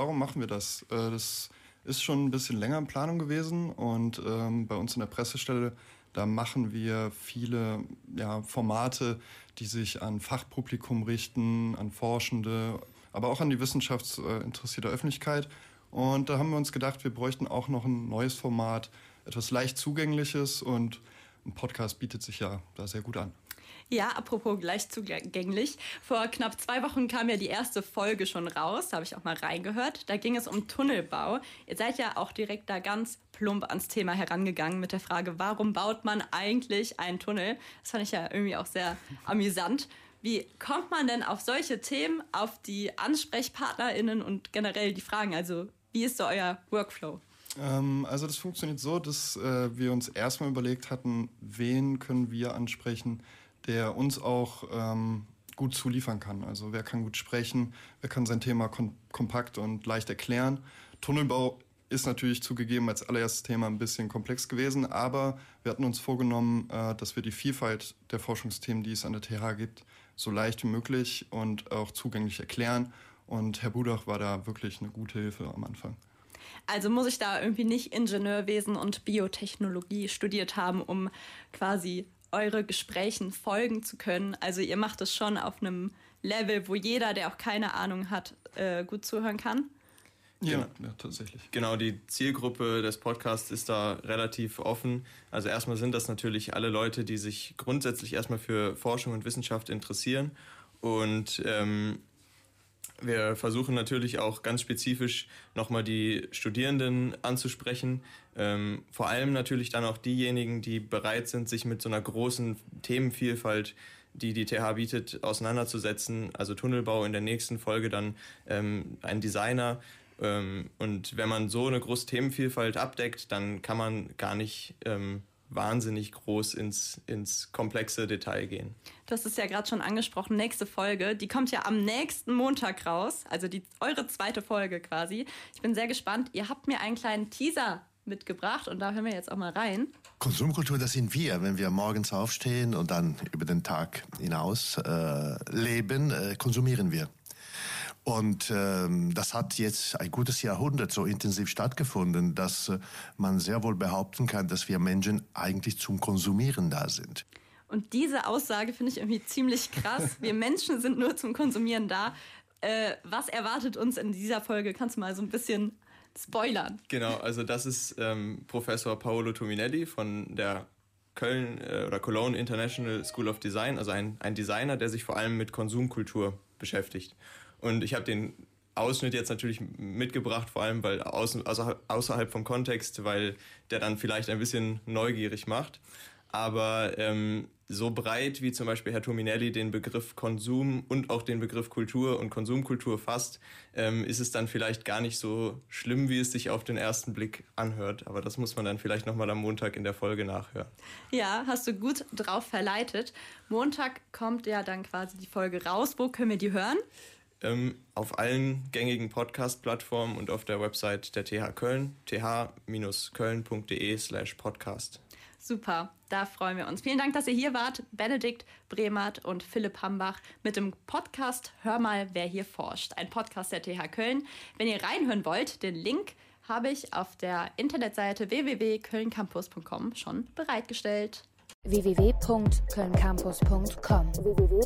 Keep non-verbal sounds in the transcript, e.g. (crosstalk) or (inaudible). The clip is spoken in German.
Warum machen wir das? Äh, das ist schon ein bisschen länger in Planung gewesen und ähm, bei uns in der Pressestelle, da machen wir viele ja, Formate, die sich an Fachpublikum richten, an Forschende, aber auch an die wissenschaftsinteressierte Öffentlichkeit. Und da haben wir uns gedacht, wir bräuchten auch noch ein neues Format, etwas leicht zugängliches und ein Podcast bietet sich ja da sehr gut an. Ja, apropos gleich zugänglich. Vor knapp zwei Wochen kam ja die erste Folge schon raus. Da habe ich auch mal reingehört. Da ging es um Tunnelbau. Ihr seid ja auch direkt da ganz plump ans Thema herangegangen mit der Frage, warum baut man eigentlich einen Tunnel? Das fand ich ja irgendwie auch sehr amüsant. Wie kommt man denn auf solche Themen, auf die AnsprechpartnerInnen und generell die Fragen? Also, wie ist so euer Workflow? Ähm, also das funktioniert so, dass äh, wir uns erstmal überlegt hatten, wen können wir ansprechen, der uns auch ähm, gut zuliefern kann. Also wer kann gut sprechen, wer kann sein Thema kom kompakt und leicht erklären. Tunnelbau ist natürlich zugegeben als allererstes Thema ein bisschen komplex gewesen, aber wir hatten uns vorgenommen, äh, dass wir die Vielfalt der Forschungsthemen, die es an der TH gibt, so leicht wie möglich und auch zugänglich erklären. Und Herr Budach war da wirklich eine gute Hilfe am Anfang. Also muss ich da irgendwie nicht Ingenieurwesen und Biotechnologie studiert haben, um quasi eure Gesprächen folgen zu können. Also ihr macht es schon auf einem Level, wo jeder, der auch keine Ahnung hat, äh, gut zuhören kann. Ja, ja, tatsächlich. Genau, die Zielgruppe des Podcasts ist da relativ offen. Also erstmal sind das natürlich alle Leute, die sich grundsätzlich erstmal für Forschung und Wissenschaft interessieren und ähm, wir versuchen natürlich auch ganz spezifisch nochmal die Studierenden anzusprechen. Ähm, vor allem natürlich dann auch diejenigen, die bereit sind, sich mit so einer großen Themenvielfalt, die die TH bietet, auseinanderzusetzen. Also Tunnelbau in der nächsten Folge dann ähm, ein Designer. Ähm, und wenn man so eine große Themenvielfalt abdeckt, dann kann man gar nicht ähm, wahnsinnig groß ins, ins komplexe Detail gehen. Du hast es ja gerade schon angesprochen, nächste Folge, die kommt ja am nächsten Montag raus, also die, eure zweite Folge quasi. Ich bin sehr gespannt. Ihr habt mir einen kleinen Teaser mitgebracht und da hören wir jetzt auch mal rein. Konsumkultur, das sind wir. Wenn wir morgens aufstehen und dann über den Tag hinaus äh, leben, äh, konsumieren wir. Und ähm, das hat jetzt ein gutes Jahrhundert so intensiv stattgefunden, dass äh, man sehr wohl behaupten kann, dass wir Menschen eigentlich zum Konsumieren da sind. Und diese Aussage finde ich irgendwie ziemlich krass. (laughs) Wir Menschen sind nur zum Konsumieren da. Äh, was erwartet uns in dieser Folge? Kannst du mal so ein bisschen spoilern? Genau, also das ist ähm, Professor Paolo Tominelli von der Köln äh, oder Cologne International School of Design, also ein, ein Designer, der sich vor allem mit Konsumkultur beschäftigt. Und ich habe den Ausschnitt jetzt natürlich mitgebracht, vor allem weil außen, also außerhalb vom Kontext, weil der dann vielleicht ein bisschen neugierig macht. Aber ähm, so breit wie zum Beispiel Herr Tominelli den Begriff Konsum und auch den Begriff Kultur und Konsumkultur fasst, ähm, ist es dann vielleicht gar nicht so schlimm, wie es sich auf den ersten Blick anhört. Aber das muss man dann vielleicht nochmal am Montag in der Folge nachhören. Ja, hast du gut drauf verleitet. Montag kommt ja dann quasi die Folge raus. Wo können wir die hören? Ähm, auf allen gängigen Podcast-Plattformen und auf der Website der TH Köln, th-köln.de slash podcast. Super, da freuen wir uns. Vielen Dank, dass ihr hier wart. Benedikt Bremert und Philipp Hambach mit dem Podcast Hör mal, wer hier forscht. Ein Podcast der TH Köln. Wenn ihr reinhören wollt, den Link habe ich auf der Internetseite www.kölncampus.com schon bereitgestellt www.kölncampus.com www